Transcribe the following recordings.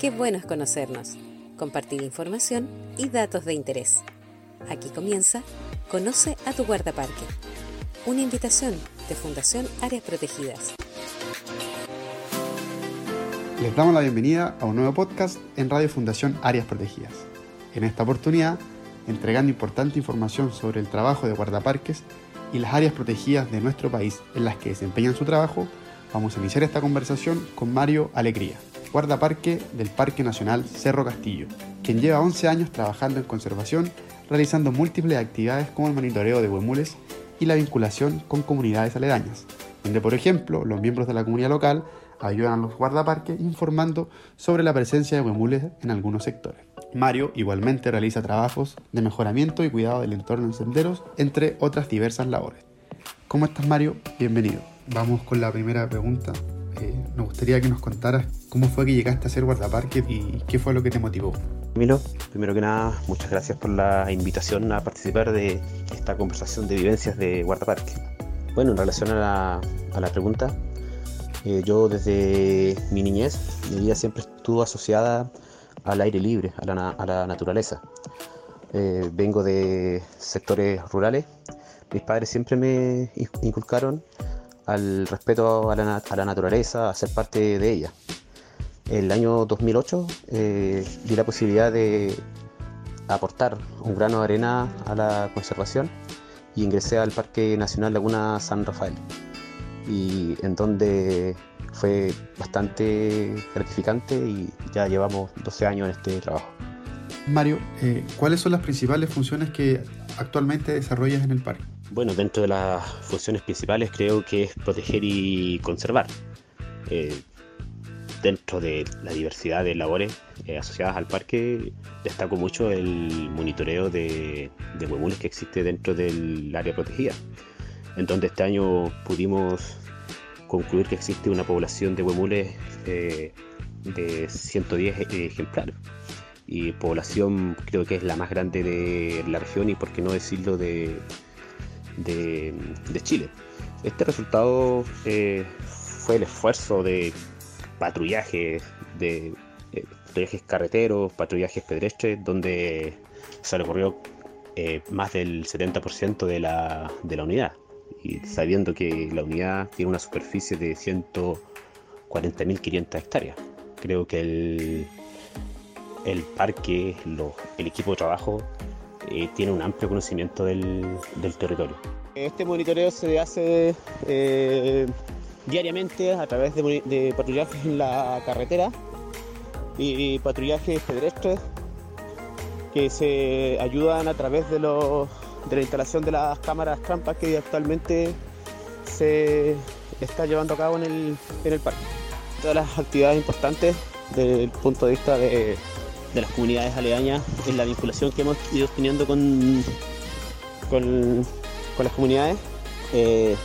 Qué bueno es conocernos, compartir información y datos de interés. Aquí comienza Conoce a tu guardaparque. Una invitación de Fundación Áreas Protegidas. Les damos la bienvenida a un nuevo podcast en Radio Fundación Áreas Protegidas. En esta oportunidad, entregando importante información sobre el trabajo de guardaparques y las áreas protegidas de nuestro país en las que desempeñan su trabajo, vamos a iniciar esta conversación con Mario Alegría, guardaparque del Parque Nacional Cerro Castillo, quien lleva 11 años trabajando en conservación, realizando múltiples actividades como el monitoreo de huemules y la vinculación con comunidades aledañas, donde por ejemplo los miembros de la comunidad local ayudan a los guardaparques informando sobre la presencia de huemules en algunos sectores. Mario igualmente realiza trabajos de mejoramiento y cuidado del entorno en senderos, entre otras diversas labores. ¿Cómo estás Mario? Bienvenido. Vamos con la primera pregunta. Eh, nos gustaría que nos contaras cómo fue que llegaste a ser guardaparque y qué fue lo que te motivó. Milo, primero que nada, muchas gracias por la invitación a participar de esta conversación de vivencias de guardaparque. Bueno, en relación a la, pregunta, eh, yo desde mi niñez, mi vida siempre estuvo asociada al aire libre, a la, naturaleza. Eh, vengo de sectores rurales. Mis padres siempre me inculcaron al respeto a la, naturaleza, a ser parte de ella. El año 2008 eh, di la posibilidad de aportar un grano de arena a la conservación y ingresé al Parque Nacional Laguna San Rafael y en donde fue bastante gratificante y ya llevamos 12 años en este trabajo. Mario, eh, ¿cuáles son las principales funciones que actualmente desarrollas en el parque? Bueno, dentro de las funciones principales creo que es proteger y conservar. Eh, dentro de la diversidad de labores eh, asociadas al parque, destaco mucho el monitoreo de, de que existe dentro del área protegida, en donde este año pudimos concluir que existe una población de huemules eh, de 110 ejemplares. Y población creo que es la más grande de la región y por qué no decirlo de, de, Chile. Este resultado eh, fue el esfuerzo de patrullaje, de eh, patrullajes carreteros, patrullajes pedestres, donde se recorrió eh, más del 70% de la, de la unidad y sabiendo que la unidad tiene una superficie de 140.500 hectáreas. Creo que el, el parque, el equipo de trabajo eh, tiene un amplio conocimiento del, territorio. Este monitoreo se hace eh, diariamente a través de, patrullajes en la carretera y, patrullajes pedestres que se ayudan a través de la instalación de las cámaras trampas que actualmente se está llevando a cabo en el, en el parque. Todas las actividades importantes desde el punto de vista de, las comunidades aledañas es la vinculación que hemos ido teniendo con, con, las comunidades, eh,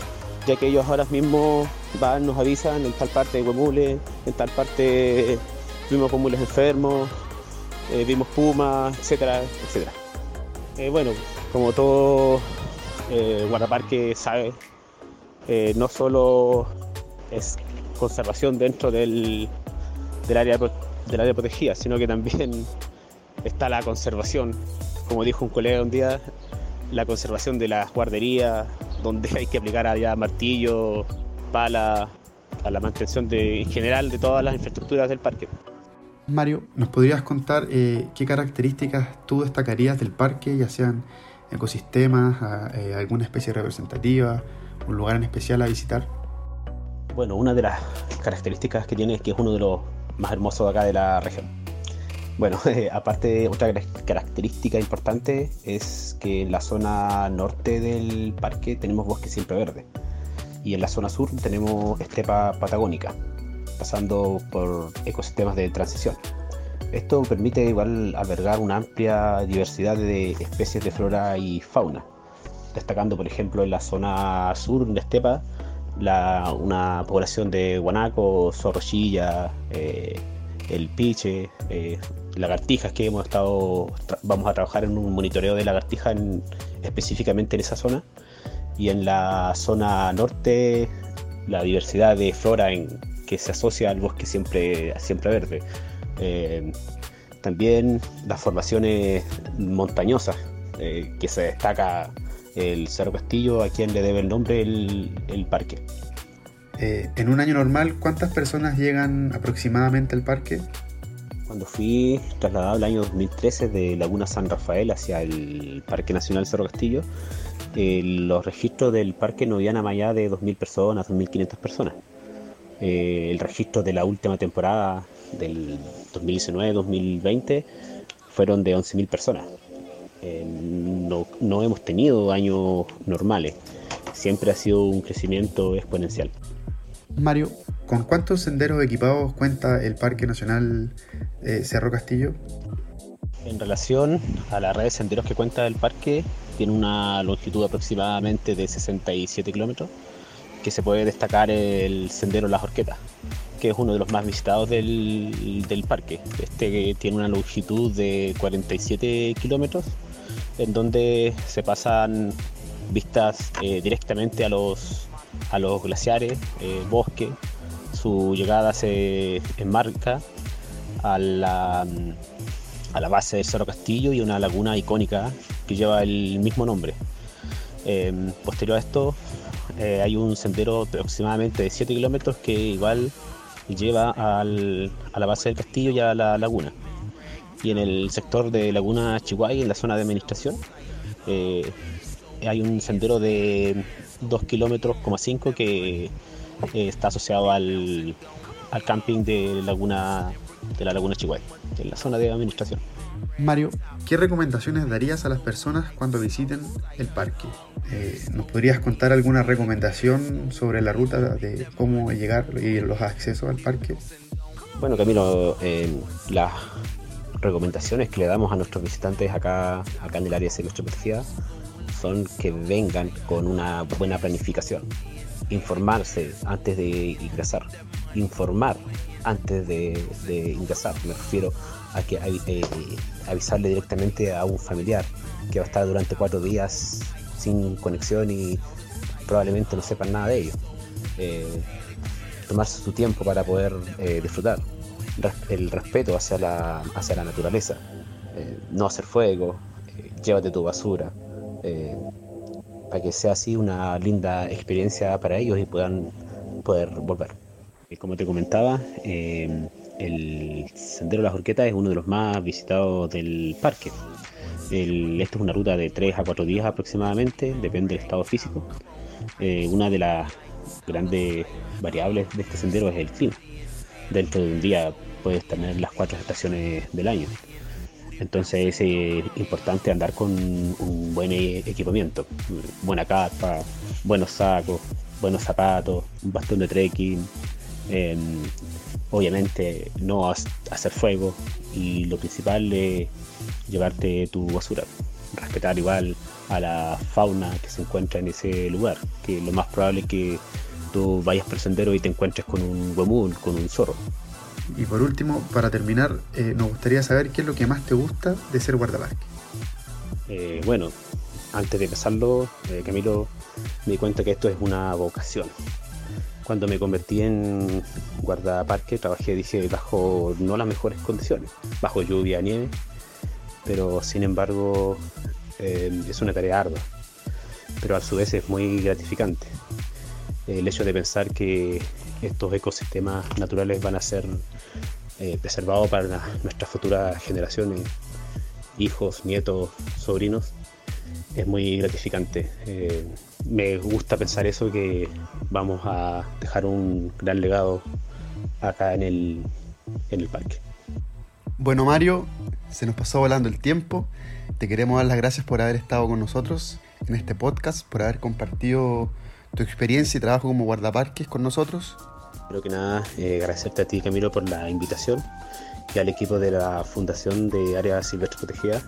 ya que ellos ahora mismo van, nos avisan en tal parte de Huemule, en tal parte vimos huemules enfermos, eh, vimos pumas, etcétera, etcétera. Eh, bueno, como todo guardaparque sabe, no solo es conservación dentro del, área, del área protegida, sino que también está la conservación, como dijo un colega un día, la conservación de las guarderías, donde hay que aplicar allá martillo, pala, a la mantención de, en general de todas las infraestructuras del parque. Mario, ¿nos podrías contar eh, qué características tú destacarías del parque, ya sean ecosistemas, eh, alguna especie representativa, un lugar en especial a visitar? Bueno, una de las características que tiene es que es uno de los más hermosos acá de la región. Bueno, aparte, otra característica importante es que en la zona norte del parque tenemos bosque siempre verde y en la zona sur tenemos estepa patagónica, pasando por ecosistemas de transición. Esto permite igual albergar una amplia diversidad de especies de flora y fauna, destacando por ejemplo en la zona sur de Estepa una población de guanaco, zorrochilla, eh, el piche, eh, lagartijas que hemos estado, vamos a trabajar en un monitoreo de lagartijas específicamente en esa zona. Y en la zona norte la diversidad de flora en, que se asocia al bosque siempre, siempre verde. Eh, también las formaciones montañosas, que se destaca el Cerro Castillo, a quien le debe el nombre el, parque. Eh, en un año normal, ¿cuántas personas llegan aproximadamente al parque? Cuando fui trasladado el año 2013 de Laguna San Rafael hacia el Parque Nacional Cerro Castillo, los registros del parque no iban a más allá de 2.000 personas, 2.500 personas. Eh, el registro de la última temporada del 2019-2020 fueron de 11.000 personas. Eh, no, no hemos tenido años normales, siempre ha sido un crecimiento exponencial. Mario, ¿con cuántos senderos equipados cuenta el Parque Nacional eh, Cerro Castillo? En relación a la red de senderos que cuenta el parque, tiene una longitud aproximadamente de 67 kilómetros, que se puede destacar el sendero Las Horquetas, que es uno de los más visitados del, parque. Este tiene una longitud de 47 kilómetros, en donde se pasan vistas eh, directamente a los, a los glaciares, eh, bosque. Su llegada se enmarca a la a la base del Cerro Castillo y una laguna icónica que lleva el mismo nombre. Em, posterior a esto eh, hay un sendero de aproximadamente de 7 kilómetros que igual lleva a la base del castillo y a la laguna. Y en el sector de Laguna Chihuahua, en la zona de administración, eh, hay un sendero de 2 kilómetros, 5 que eh, está asociado al, al camping de Laguna de la Laguna Chihuahua, en la zona de administración. Mario, ¿qué recomendaciones darías a las personas cuando visiten el parque? Eh, ¿Nos podrías contar alguna recomendación sobre la ruta de cómo llegar y los accesos al parque? Bueno, Camilo, eh, las recomendaciones que le damos a nuestros visitantes acá, acá en el área de protegida son que vengan con una buena planificación, informarse antes de ingresar, informar antes de, ingresar. Me refiero a que eh, avisarle directamente a un familiar que va a estar durante cuatro días sin conexión y probablemente no sepan nada de ello. Eh, tomarse su tiempo para poder eh, disfrutar. El respeto hacia la, hacia la naturaleza. no hacer fuego, llévate tu basura. para que sea así una linda experiencia para ellos y puedan poder volver. Como te comentaba, eh, el Sendero de las Orquetas es uno de los más visitados del parque. esto es una ruta de 3 a 4 días aproximadamente, depende del estado físico. Eh, una de las grandes variables de este sendero es el clima. Dentro de un día puedes tener las cuatro estaciones del año. Entonces es importante andar con un buen equipamiento, buena capa, buenos sacos, buenos zapatos, un bastón de trekking, obviamente no hacer fuego y lo principal es llevarte tu basura. Respetar igual a la fauna que se encuentra en ese lugar, que lo más probable es que tú vayas por el sendero y te encuentres con un huemul, con un zorro. Y por último, para terminar, eh, nos gustaría saber qué es lo que más te gusta de ser guardaparque. Eh, bueno, antes de empezarlo, eh, Camilo, me di cuenta que esto es una vocación. Cuando me convertí en guardaparque, trabajé, dije, bajo no las mejores condiciones, bajo lluvia, nieve, pero sin embargo es una tarea ardua, pero a su vez es muy gratificante. El hecho de pensar que estos ecosistemas naturales van a ser eh, preservados para nuestras futuras generaciones, hijos, nietos, sobrinos, es muy gratificante. Eh, me gusta pensar eso, que vamos a dejar un gran legado acá en el, en el parque. Bueno Mario, se nos pasó volando el tiempo. Te queremos dar las gracias por haber estado con nosotros en este podcast, por haber compartido tu experiencia y trabajo como guardaparques con nosotros. Creo que nada, eh, agradecerte a ti Camilo por la invitación y al equipo de la Fundación de Áreas Silvestres Protegidas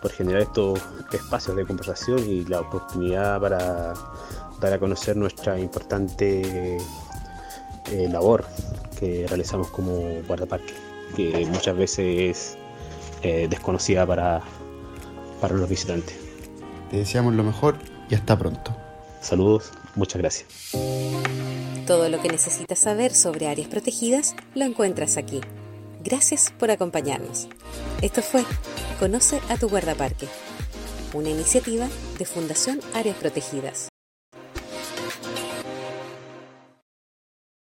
por generar estos espacios de conversación y la oportunidad para dar a conocer nuestra importante eh, labor que realizamos como guardaparque, que muchas veces es eh, desconocida para, para los visitantes. Te deseamos lo mejor y hasta pronto. Saludos, muchas gracias. Todo lo que necesitas saber sobre áreas protegidas lo encuentras aquí Gracias por acompañarnos. Esto fue Conoce a tu guardaparque, una iniciativa de Fundación Áreas Protegidas.